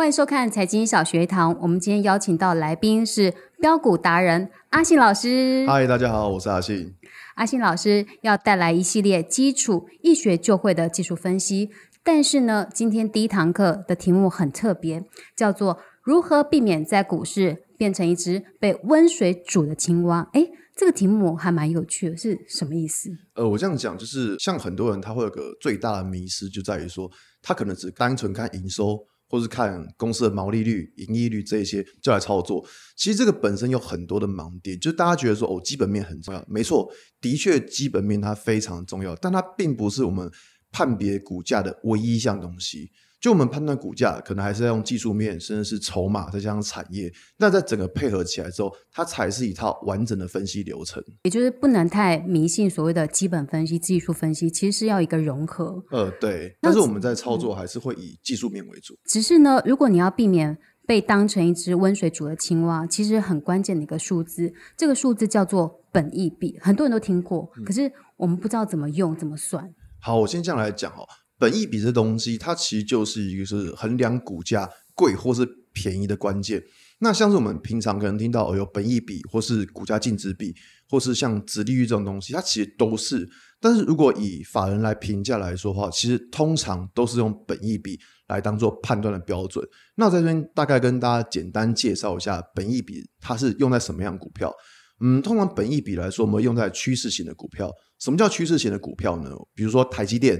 欢迎收看财经小学堂。我们今天邀请到来宾是标股达人阿信老师。嗨，大家好，我是阿信。阿信老师要带来一系列基础一学就会的技术分析。但是呢，今天第一堂课的题目很特别，叫做如何避免在股市变成一只被温水煮的青蛙。诶，这个题目还蛮有趣的，是什么意思？呃，我这样讲就是，像很多人他会有个最大的迷失，就在于说他可能只单纯看营收，或是看公司的毛利率、盈利率这一些就来操作。其实这个本身有很多的盲点，就是大家觉得说哦，基本面很重要，没错，的确基本面它非常重要，但它并不是我们判别股价的唯一一项东西。就我们判断股价，可能还是要用技术面，甚至是筹码，再加上产业。那在整个配合起来之后，它才是一套完整的分析流程。也就是不能太迷信所谓的基本分析、技术分析，其实是要一个融合。呃，对。但是我们在操作还是会以技术面为主。只是呢，如果你要避免被当成一只温水煮的青蛙，其实很关键的一个数字，这个数字叫做本益比，很多人都听过，可是我们不知道怎么用、怎么算。好，我先这样来讲哈。本益比这东西，它其实就是一个是衡量股价贵或是便宜的关键。那像是我们平常可能听到有本益比，或是股价净值比，或是像殖利率这种东西，它其实都是。但是如果以法人来评价来说的话，其实通常都是用本益比来当做判断的标准。那在这边大概跟大家简单介绍一下本益比它是用在什么样股票。嗯，通常本益比来说，我们用在趋势型的股票。什么叫趋势型的股票呢？比如说台积电。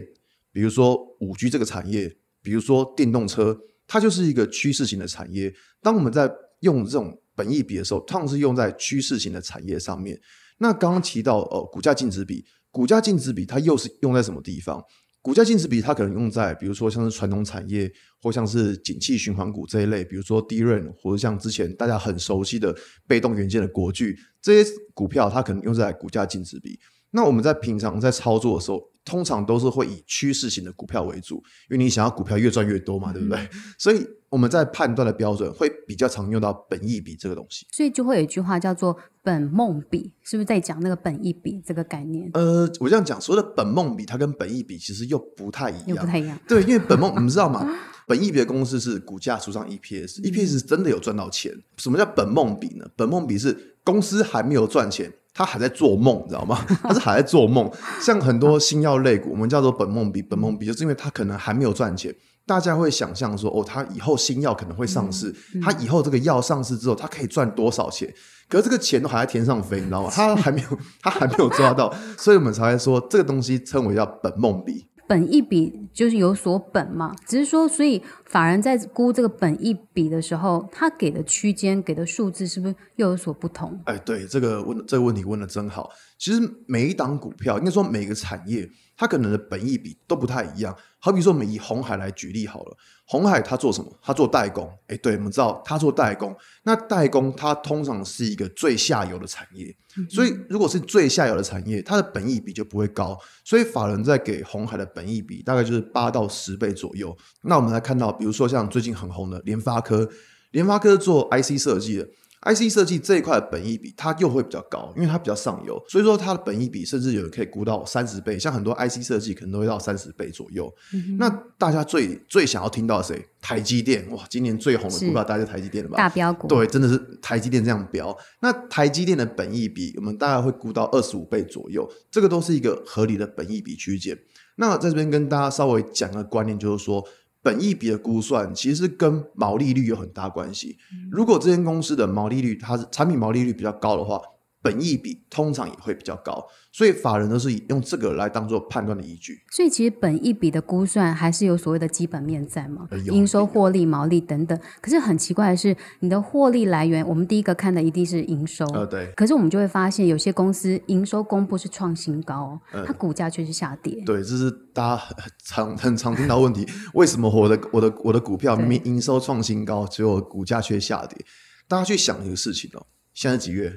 比如说五 G 这个产业，比如说电动车，它就是一个趋势型的产业。当我们在用这种本益比的时候，通常是用在趋势型的产业上面。那刚刚提到呃股价净值比，股价净值比它又是用在什么地方？股价净值比它可能用在比如说像是传统产业，或像是景气循环股这一类，比如说低润，或者像之前大家很熟悉的被动元件的国巨这些股票，它可能用在股价净值比。那我们在平常在操作的时候，通常都是会以趋势型的股票为主，因为你想要股票越赚越多嘛，对不对？所以我们在判断的标准会比较常用到本益比这个东西。所以就会有一句话叫做“本梦比”，是不是在讲那个本益比这个概念？呃，我这样讲，所谓的本梦比，它跟本益比其实又不太一样，又不太一样。对，因为本梦，你们知道吗？本益比的公式是股价除上 EPS，EPS 真的有赚到钱。什么叫本梦比呢？本梦比是公司还没有赚钱。他还在做梦，知道吗？他是还在做梦。像很多新药类股，我们叫做本梦比，本梦比就是因为他可能还没有赚钱。大家会想象说，哦，他以后新药可能会上市，他以后这个药上市之后，他可以赚多少钱？可是这个钱都还在天上飞，你知道吗？他还没有，他还没有抓到，所以我们才会说这个东西称为叫本梦比。本一笔就是有所本嘛，只是说，所以法人在估这个本一笔的时候，他给的区间、给的数字是不是又有所不同？哎，对，这个问这个问题问的真好。其实每一档股票，应该说每个产业，它可能的本意比都不太一样。好比说，我们以红海来举例好了。红海它做什么？它做代工。哎，对，我们知道它做代工。那代工它通常是一个最下游的产业，所以如果是最下游的产业，它的本益比就不会高。所以法人在给红海的本益比大概就是八到十倍左右。那我们来看到，比如说像最近很红的联发科，联发科做 IC 设计的。IC 设计这一块的本益比，它又会比较高，因为它比较上游，所以说它的本益比甚至有人可以估到三十倍，像很多 IC 设计可能都会到三十倍左右。那大家最最想要听到谁？台积电哇，今年最红的股票大家就台积电了吧？大标股对，真的是台积电这样标。那台积电的本益比，我们大概会估到二十五倍左右，这个都是一个合理的本益比区间。那在这边跟大家稍微讲个观念，就是说。本益比的估算其实跟毛利率有很大关系。如果这间公司的毛利率，它是产品毛利率比较高的话。本益比通常也会比较高，所以法人都是以用这个来当做判断的依据。所以其实本益比的估算还是有所谓的基本面在嘛，营收、获利、毛利等等。可是很奇怪的是，你的获利来源，我们第一个看的一定是营收。呃，对。可是我们就会发现，有些公司营收公布是创新高，它股价却是下跌。对，这是大家常很常听到问题：为什么我的我的我的股票明明营收创新高，结果股价却下跌？大家去想一个事情哦，现在几月？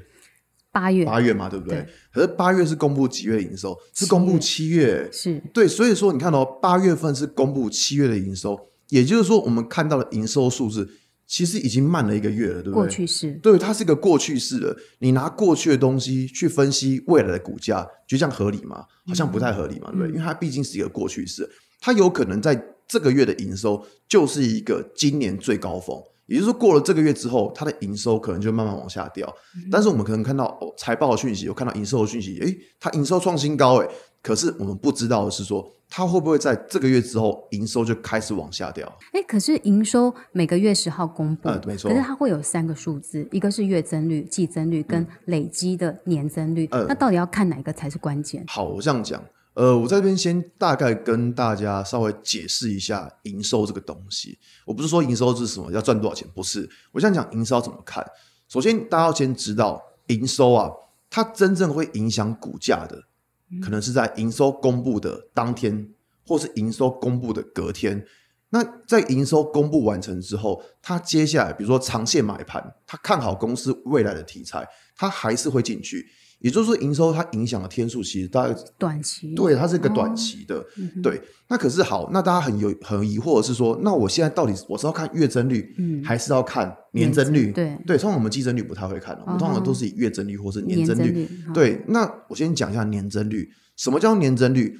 八月，八月嘛，对不对？可是八月是公布几月营收？是公布七月，是对。所以说，你看哦，八月份是公布七月的营收，也就是说，我们看到的营收数字其实已经慢了一个月了，对不对？过去式，对，它是一个过去式的。你拿过去的东西去分析未来的股价，就这样合理吗？好像不太合理嘛，对不对？因为它毕竟是一个过去式，它有可能在。这个月的营收就是一个今年最高峰。也就是说，过了这个月之后，它的营收可能就慢慢往下掉。但是我们可能看到哦，财报的讯息，有看到营收的讯息，诶，它营收创新高，诶，可是我们不知道的是说，它会不会在这个月之后营收就开始往下掉？哎，可是营收每个月十号公布，嗯，没错可是它会有三个数字，一个是月增率、季增率跟累积的年增率。嗯那到底要看哪个才是关键？好，我这样讲，呃，我在这边先大概跟大家稍微解释一下营收这个东西。我不是说营收是什么要赚多少钱，不是。我想讲营收要怎么看。首先，大家要先知道营收啊，它真正会影响股价的，可能是在营收公布的当天，或是营收公布的隔天。那在营收公布完成之后，它接下来比如说长线买盘，它看好公司未来的题材，它还是会进去。也就是说，营收它影响的天数其实大概短期对，它是一个短期的，对。那可是好，那大家很有很疑惑的是说，那我现在到底我是要看月增率，嗯还是要看年增率？对对，通常我们季增率不太会看的，我们通常都是以月增率或是年年增增率。对，那我先讲一下年增率。什么叫年增率？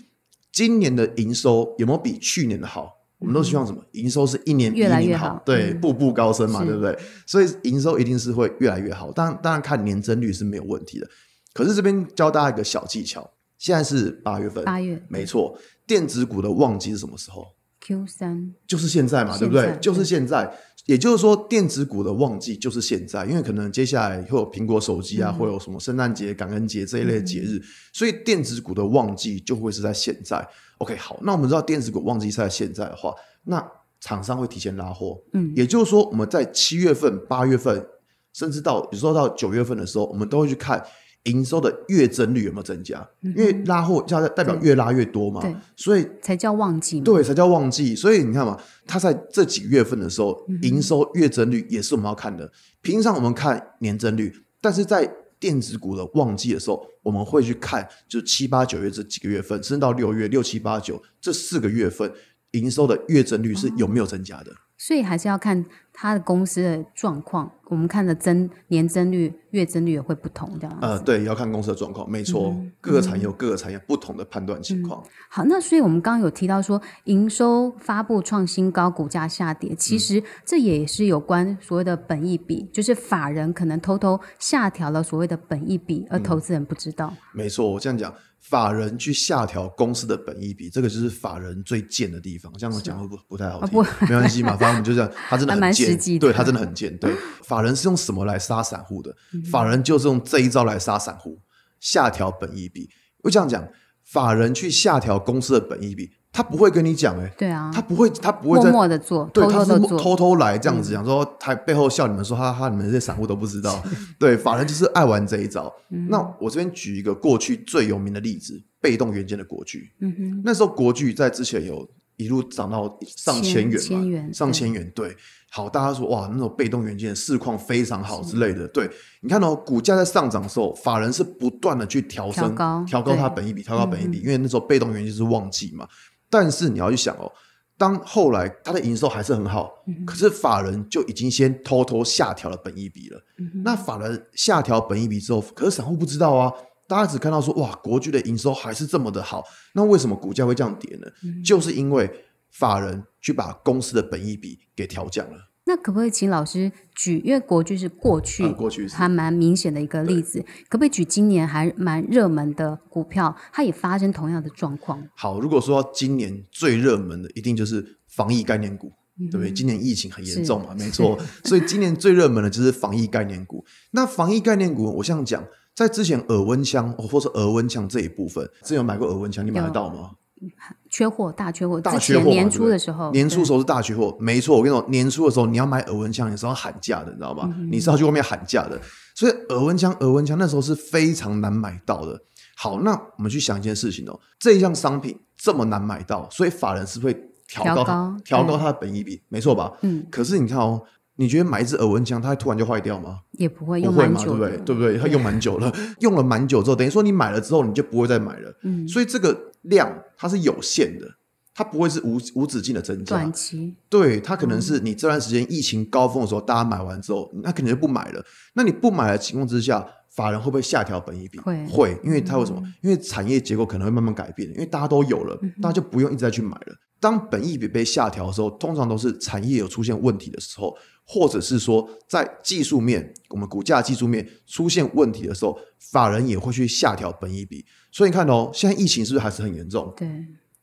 今年的营收有没有比去年的好？我们都希望什么？营收是一年比一年越好对，嗯步步高升嘛，是对不对？所以营收一定是会越来越好。当然，当然看年增率是没有问题的。可是这边教大家一个小技巧，现在是八月份，八月没错，电子股的旺季是什么时候？Q 三就是现在嘛，对不？对就是现在。也就是说，电子股的旺季就是现在，因为可能接下来会有苹果手机啊，会有什么圣诞节、感恩节这一类的节日，所以电子股的旺季就会是在现在。OK，好，那我们知道电子股旺季是在现在的话，那厂商会提前拉货，嗯也就是说，我们在七月份、八月份，甚至到有时候到九月份的时候，我们都会去看营收的月增率有没有增加，因为拉货加代表越拉越多嘛，所以才叫旺季。对，才叫旺季。所以你看嘛，它在这几月份的时候，营收月增率也是我们要看的。平常我们看年增率，但是在电子股的旺季的时候，我们会去看就是七八九月这几个月份，甚至到六月六七八九这四个月份营收的月增率是有没有增加的。所以还是要看他的公司的状况。我们看的增年增率、月增率也会不同，这样子。呃，对，要看公司的状况，没错，各个产业有各个产业不同的判断情况。好，那所以我们刚刚有提到说，营收发布创新高，股价下跌，其实这也是有关所谓的本益比，就是法人可能偷偷下调了所谓的本益比，而投资人不知道。没错，我这样讲，法人去下调公司的本益比，这个就是法人最贱的地方。这样讲会不不太好听，不没关系嘛，反正我们就这样，他真的很贱，对他真的很贱。对，法人是用什么来杀散户的？嗯法人就是用这一招来杀散户，下调本益比。我这样讲，法人去下调公司的本益比，他不会跟你讲、欸，对啊，他不会，他不会默在默的做，对，偷他是偷偷偷来这样子讲说，他背后笑你们说哈哈，你们这些散户都不知道。对，法人就是爱玩这一招。嗯那我这边举一个过去最有名的例子，被动元件的国巨。嗯哼，那时候国巨在之前有一路涨到上千元嘛，千元上千元。对，好，大家说哇，那种被动元件的市况非常好之类的。对，你看哦，股价在上涨的时候，法人是不断的去调升、调高它本益比，调高本益比，因为那时候被动元件是旺季嘛。但是你要去想哦，当后来它的营收还是很好，可是法人就已经先偷偷下调了本益比了。那法人下调本益比之后，可是散户不知道啊，大家只看到说哇，国巨的营收还是这么的好，那为什么股价会这样跌呢？就是因为法人去把公司的本益比给调降了。那可不可以请老师举？因为国剧是过去、呃过去还蛮明显的一个例子，可不可以举今年还蛮热门的股票，它也发生同样的状况？好，如果说今年最热门的，一定就是防疫概念股。对不对？今年疫情很严重嘛，没错，所以今年最热门的就是防疫概念股。那防疫概念股，我想讲，在之前耳温枪哦或者耳温枪这一部分，之前有买过耳温枪，你买得到吗？缺货，大缺货。之大缺货年初的时候，年初的时候是大缺货，没错。我跟你说，年初的时候你要买耳温枪，你是要喊价的，你知道吗？嗯你是要去外面喊价的。所以耳温枪，耳温枪那时候是非常难买到的。好，那我们去想一件事情哦，这一项商品这么难买到，所以法人是会调高调高它的本益比，没错吧？嗯，可是你看哦，你觉得买一支耳温枪，它会突然就坏掉吗？也不会不会嘛，对用蛮久的，不对？对不对？它用蛮久了，用了蛮久之后，等于说你买了之后，你就不会再买了。嗯，所以这个量它是有限的，它不会是无无止境的增加。短期对，它可能是你这段时间疫情高峰的时候，大家买完之后，那肯定就不买了。那你不买的情况之下，法人会不会下调本益比？会会，因为它为什么？因为产业结构可能会慢慢改变，因为大家都有了，大家就不用一直再去买了。当本益比被下调的时候，通常都是产业有出现问题的时候，或者是说在技术面，我们股价技术面出现问题的时候，法人也会去下调本益比。所以你看哦，现在疫情是不是还是很严重？对，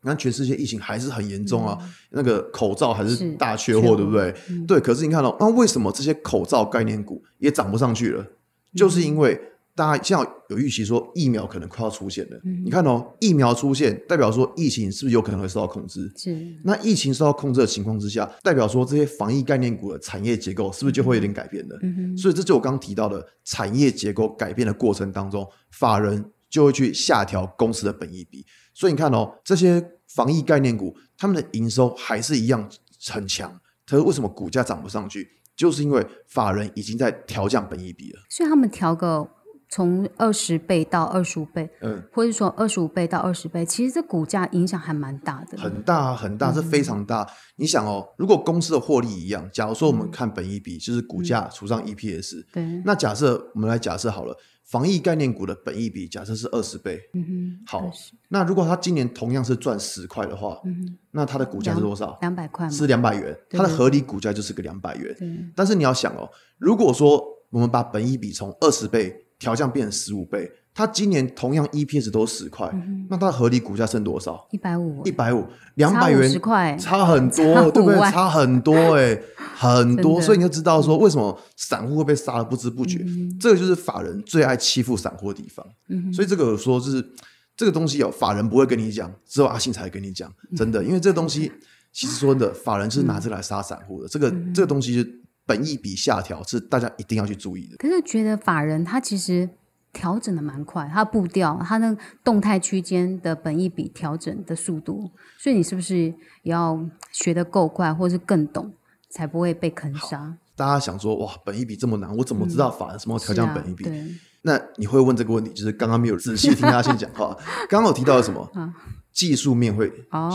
那全世界疫情还是很严重啊，那个口罩还是是大缺货，缺货对不对？对，可是你看哦，那为什么这些口罩概念股也涨不上去了？就是因为大家现在有预期说疫苗可能快要出现了。你看哦，疫苗出现代表说疫情是不是有可能会受到控制？是那疫情受到控制的情况之下，代表说这些防疫概念股的产业结构是不是就会有点改变的？所以这就我刚刚提到的产业结构改变的过程当中，法人就会去下调公司的本益比。所以你看哦，这些防疫概念股，他们的营收还是一样很强，可是为什么股价涨不上去？就是因为法人已经在调降本益比了。所以他们调个从二十倍到二十五倍，嗯，或者说二十五倍到二十倍，其实这股价影响还蛮大的。很大很大，这嗯非常大。你想哦，如果公司的获利一样，假如说我们看本益比，就是股价除上 EPS，对，那假设我们来假设好了，防疫概念股的本益比假设是二十倍，嗯哼，好那如果它今年同样是赚十块的话，嗯那它的股价是多少？两百块，是两百元，对它的合理股价就是个两百元。对，但是你要想哦，如果说我们把本益比从二十倍调降变成十五倍，它今年同样 EPS 都十块，嗯那它合理股价剩多少？一百五。一，百五，两百元十块，差很多，对不对？差很多哎、很多，所以你就知道说为什么散户会被杀的不知不觉，嗯这个就是法人最爱欺负散户的地方。所以这个有说就是这个东西有法人不会跟你讲，只有阿信才会跟你讲，真的，因为这个东西其实说真的，法人是拿这个来杀散户的，这个嗯这个东西就本益比下调是大家一定要去注意的。可是觉得法人他其实调整的蛮快，他步调，他那动态区间的本益比调整的速度，所以你是不是也要学得够快，或是更懂，才不会被坑杀？大家想说哇，本益比这么难，我怎么知道法人什么时候调降本益比？是啊、那你会问这个问题，就是刚刚没有仔细听他先讲 话。刚刚有提到了什么？技术面会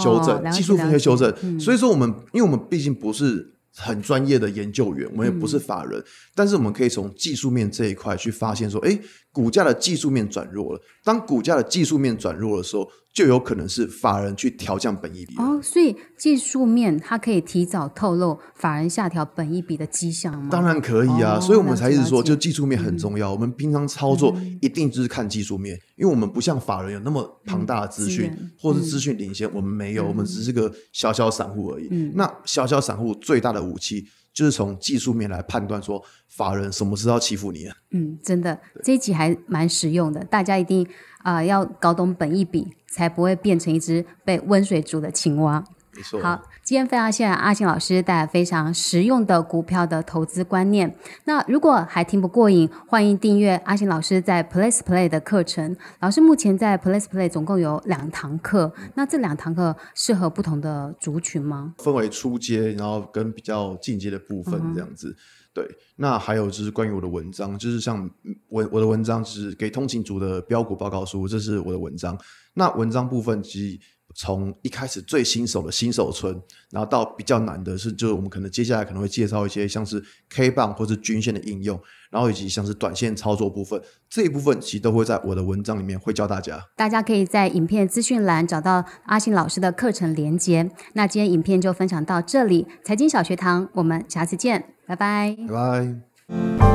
修正，哦技术面会修正。嗯所以说，我们因为我们毕竟不是很专业的研究员，我们也不是法人，但是我们可以从技术面这一块去发现说，哎，股价的技术面转弱了。当股价的技术面转弱的时候，就有可能是法人去调降本益比。哦，所以技术面它可以提早透露法人下调本益比的迹象吗？当然可以啊，哦所以我们才一直说，就技术面很重要。我们平常操作一定就是看技术面，因为我们不像法人有那么庞大的资讯，或是资讯领先，我们没有，我们只是个小小散户而已。那小小散户最大的武器就是从技术面来判断说，法人什么时候要欺负你啊？嗯，真的这一集还蛮实用的，大家一定啊、要搞懂本意比，才不会变成一只被温水煮的青蛙。没错。好，今天非常谢谢阿信老师带来非常实用的股票的投资观念。那如果还听不过瘾，欢迎订阅阿信老师在 Place Play 的课程。老师目前在 Place Play 总共有两堂课，那这两堂课适合不同的族群吗？分为初阶，然后跟比较进阶的部分这样子。对，那还有就是关于我的文章，就是像嗯我我的文章是给通勤族的标股报告书，这是我的文章。那文章部分其实从一开始最新手的新手村，然后到比较难的是，就是我们可能接下来可能会介绍一些像是 K 棒或是均线的应用，然后以及像是短线操作部分，这一部分其实都会在我的文章里面会教大家。大家可以在影片资讯栏找到阿信老师的课程连接。那今天影片就分享到这里，财经小学堂，我们下次见，拜拜。拜拜。